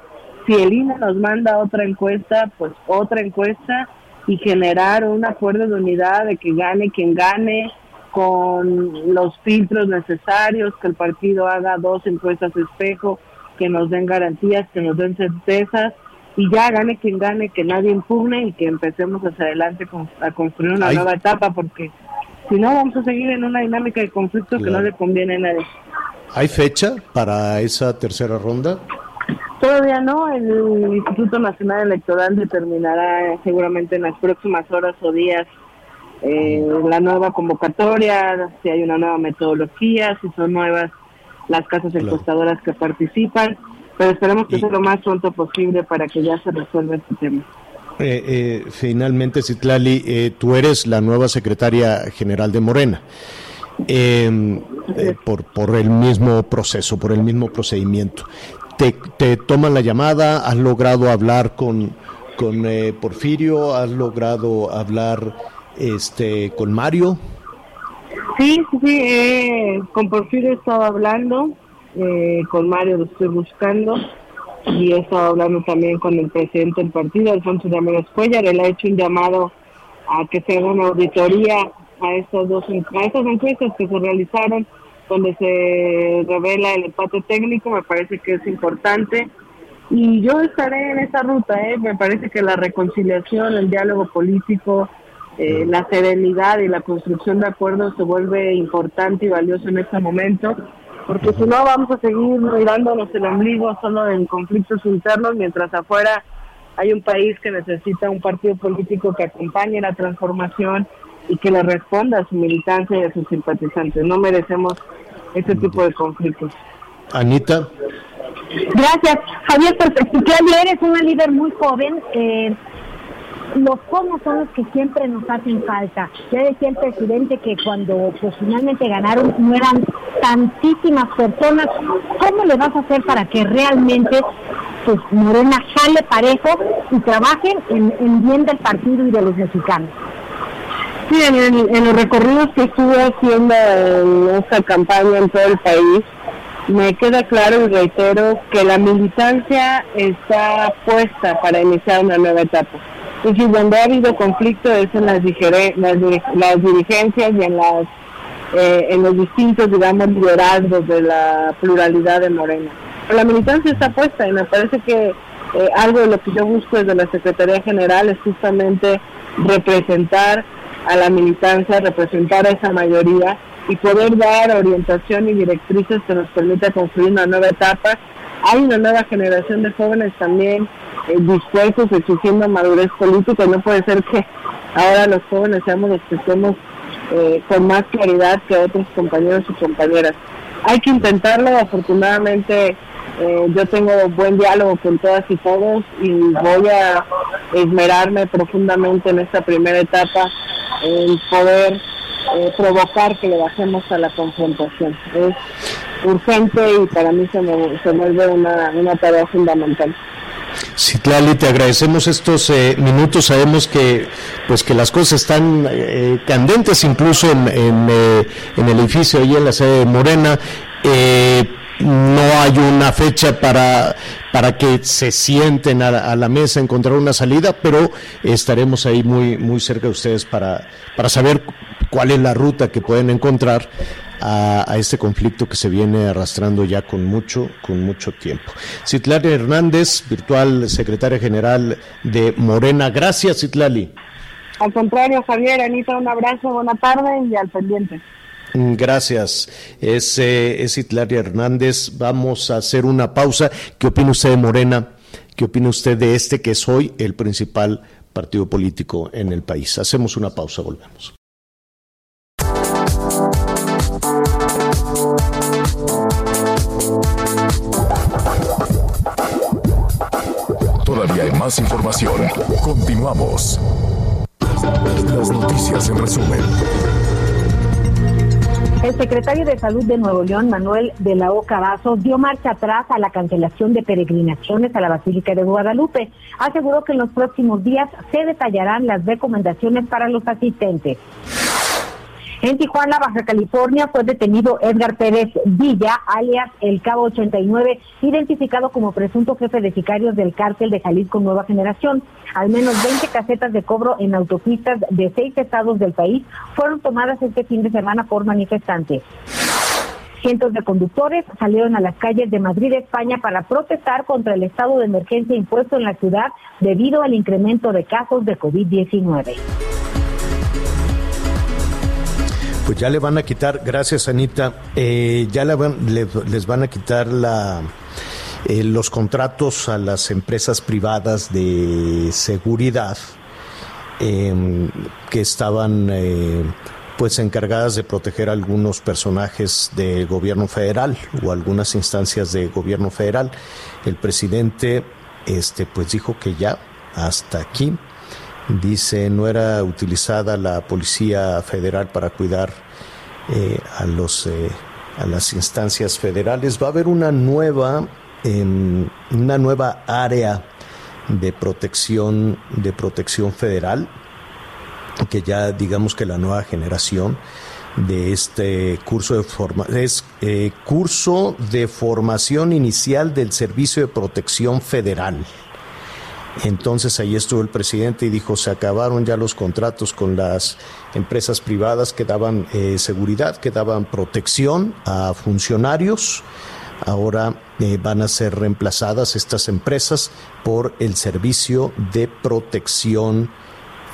[SPEAKER 7] Si el INE nos manda otra encuesta pues otra encuesta y generar un acuerdo de unidad de que gane quien gane con los filtros necesarios que el partido haga dos encuestas de espejo que nos den garantías que nos den certezas y ya gane quien gane, que nadie impugne y que empecemos hacia adelante a construir una nueva etapa, porque si no vamos a seguir en una dinámica de conflicto que no le conviene a nadie.
[SPEAKER 1] ¿Hay fecha para esa tercera ronda?
[SPEAKER 7] Todavía no, el Instituto Nacional Electoral determinará seguramente en las próximas horas o días eh, la nueva convocatoria, si hay una nueva metodología, si son nuevas las casas encuestadoras que participan pero esperemos que sea lo más pronto posible para que ya se resuelva este tema.
[SPEAKER 1] Eh, eh, finalmente, Citlali, eh, tú eres la nueva secretaria general de Morena. Em, eh, por, por el mismo proceso, por el mismo procedimiento. Te, te toman la llamada, has logrado hablar con, con eh, Porfirio, has logrado hablar este con Mario.
[SPEAKER 7] Sí, sí, eh, con Porfirio he estado hablando, eh, con Mario lo estoy buscando y he estado hablando también con el presidente del partido, Alfonso Ramírez Cuellar, él ha hecho un llamado a que se haga una auditoría a estas dos a estas encuestas que se realizaron donde se revela el empate técnico, me parece que es importante y yo estaré en esa ruta, ¿eh? me parece que la reconciliación, el diálogo político, eh, la serenidad y la construcción de acuerdos se vuelve importante y valioso en este momento porque si no vamos a seguir mirándonos el ombligo solo en conflictos internos, mientras afuera hay un país que necesita un partido político que acompañe la transformación y que le responda a su militancia y a sus simpatizantes. No merecemos ese tipo de conflictos.
[SPEAKER 1] Anita.
[SPEAKER 2] Gracias. Javier, pues, eres una líder muy joven. Eh, los cómo son los que siempre nos hacen falta. Ya decía el presidente que cuando pues, finalmente ganaron no eran tantísimas personas. ¿Cómo le vas a hacer para que realmente pues Morena sale parejo y trabajen en, en bien del partido y de los mexicanos?
[SPEAKER 7] Sí, en, en los recorridos que estuve haciendo en esta campaña en todo el país, me queda claro y reitero que la militancia está puesta para iniciar una nueva etapa. Es decir, donde ha habido conflicto es en las, digere- las, las dirigencias y eh, en los distintos, digamos, liderazgos de la pluralidad de Morena. La militancia está puesta y me parece que eh, algo de lo que yo busco desde la Secretaría General es justamente representar a la militancia, representar a esa mayoría y poder dar orientación y directrices que nos permita construir una nueva etapa. Hay una nueva generación de jóvenes también eh, dispuestos, exigiendo madurez política no puede ser que ahora los jóvenes seamos los que estemos eh, con más claridad que otros compañeros y compañeras. Hay que intentarlo, afortunadamente eh, yo tengo buen diálogo con todas y todos y voy a esmerarme profundamente en esta primera etapa en poder eh, provocar que le bajemos a la confrontación. Urgente y para mí se, me, se vuelve una, una tarea fundamental.
[SPEAKER 1] Citlali, te agradecemos estos eh, minutos. Sabemos que pues que las cosas están eh, candentes incluso en, en, eh, el edificio ahí en la sede de Morena. no hay una fecha para, para que se sienten a, a, la mesa, encontrar una salida, pero estaremos ahí muy, muy cerca de ustedes para, para saber cuál es la ruta que pueden encontrar a, a, este conflicto que se viene arrastrando ya con mucho, con mucho tiempo. Citlali Hernández, virtual secretaria general de Morena. Gracias, Citlali.
[SPEAKER 7] Al contrario, Javier, Anita, un abrazo, buena tarde y al pendiente.
[SPEAKER 1] Gracias. Es, eh, es Hernández. Vamos a hacer una pausa. ¿Qué opina usted de Morena? ¿Qué opina usted de este que es hoy el principal partido político en el país? Hacemos una pausa, volvemos.
[SPEAKER 4] Más información. Continuamos. Las noticias en resumen.
[SPEAKER 2] El secretario de Salud de Nuevo León, Manuel de la Oca Vasos, dio marcha atrás a la cancelación de peregrinaciones a la Basílica de Guadalupe. Aseguró que en los próximos días se detallarán las recomendaciones para los asistentes. En Tijuana, Baja California, fue detenido Edgar Pérez Villa, alias El Cabo 89, identificado como presunto jefe de sicarios del cártel de Jalisco Nueva Generación. Al menos 20 casetas de cobro en autopistas de seis estados del país fueron tomadas este fin de semana por manifestantes. Cientos de conductores salieron a las calles de Madrid, España, para protestar contra el estado de emergencia impuesto en la ciudad debido al incremento de casos de COVID-19
[SPEAKER 1] pues ya le van a quitar, gracias Anita, eh, ya van, le, les van a quitar eh, los contratos a las empresas privadas de seguridad eh, que estaban pues encargadas de proteger a algunos personajes del gobierno federal o algunas instancias de gobierno federal. El presidente este pues dijo que ya hasta aquí Dice, no era utilizada la Policía Federal para cuidar eh, a, los, eh, a las instancias federales. Va a haber una nueva, una nueva área de protección, de protección federal, que ya digamos que la nueva generación de este curso de forma es eh, curso de formación inicial del Servicio de Protección Federal. Entonces ahí estuvo el presidente y dijo, se acabaron ya los contratos con las empresas privadas que daban eh, seguridad, que daban protección a funcionarios. Ahora eh, van a ser reemplazadas estas empresas por el Servicio de Protección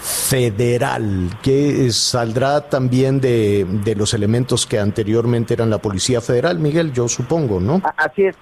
[SPEAKER 1] Federal, que saldrá también de, de los elementos que anteriormente eran la Policía Federal, Miguel, yo supongo, ¿no?
[SPEAKER 3] Así es.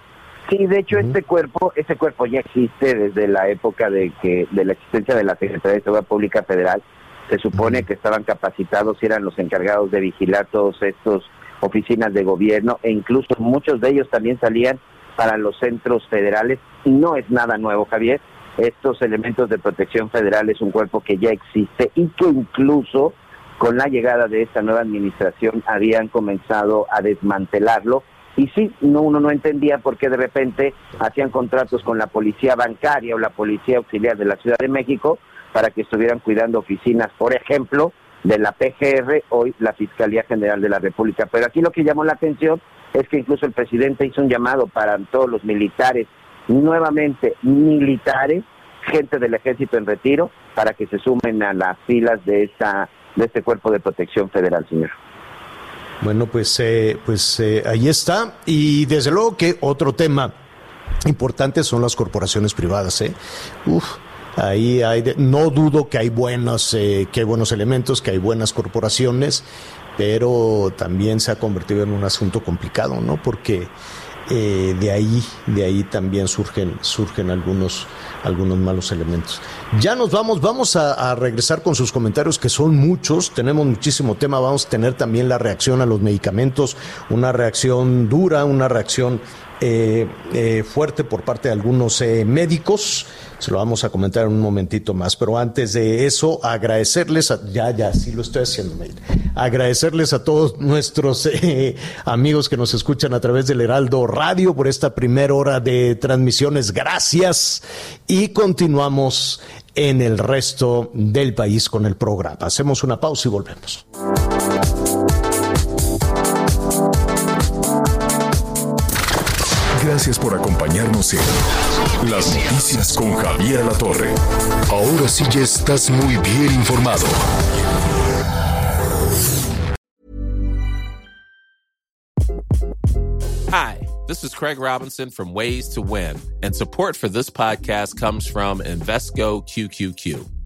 [SPEAKER 3] Sí, de hecho este cuerpo, ese cuerpo ya existe desde la época de que de la existencia de la Secretaría de Seguridad Pública Federal. Se supone que estaban capacitados y eran los encargados de vigilar todos estos oficinas de gobierno e incluso muchos de ellos también salían para los centros federales. No es nada nuevo, Javier. Estos elementos de protección federal es un cuerpo que ya existe y que incluso con la llegada de esta nueva administración habían comenzado a desmantelarlo y sí, no, uno no entendía por qué de repente hacían contratos con la policía bancaria o la policía auxiliar de la Ciudad de México para que estuvieran cuidando oficinas, por ejemplo, de la PGR, hoy la Fiscalía General de la República. Pero aquí lo que llamó la atención es que incluso el presidente hizo un llamado para todos los militares, nuevamente militares, gente del ejército en retiro, para que se sumen a las filas de, esta, de este cuerpo de protección federal, señor.
[SPEAKER 1] Bueno, pues, eh, pues eh, ahí está. Y desde luego que otro tema importante son las corporaciones privadas. ¿eh? Uf, Ahí hay, no dudo que hay buenos, eh, que hay buenos elementos, que hay buenas corporaciones, pero también se ha convertido en un asunto complicado, ¿no? Porque eh, de ahí, de ahí también surgen, surgen algunos, algunos malos elementos. Ya nos vamos, vamos a, regresar con sus comentarios, que son muchos, tenemos muchísimo tema, vamos a tener también la reacción a los medicamentos, una reacción dura, una reacción eh, eh, fuerte por parte de algunos eh, médicos. Se lo vamos a comentar en un momentito más. Pero antes de eso, agradecerles, ya, ya, sí lo estoy haciendo, agradecerles a todos nuestros amigos que nos escuchan a través del Heraldo Radio por esta primera hora de transmisiones. Gracias. Y continuamos en el resto del país con el programa. Hacemos una pausa y volvemos.
[SPEAKER 4] Gracias por acompañarnos en Las Noticias con Javier La Torre. Ahora sí ya estás muy bien informado.
[SPEAKER 8] Hi, this is Craig Robinson from Ways to Win, and support for this podcast comes from Invesco QQQ.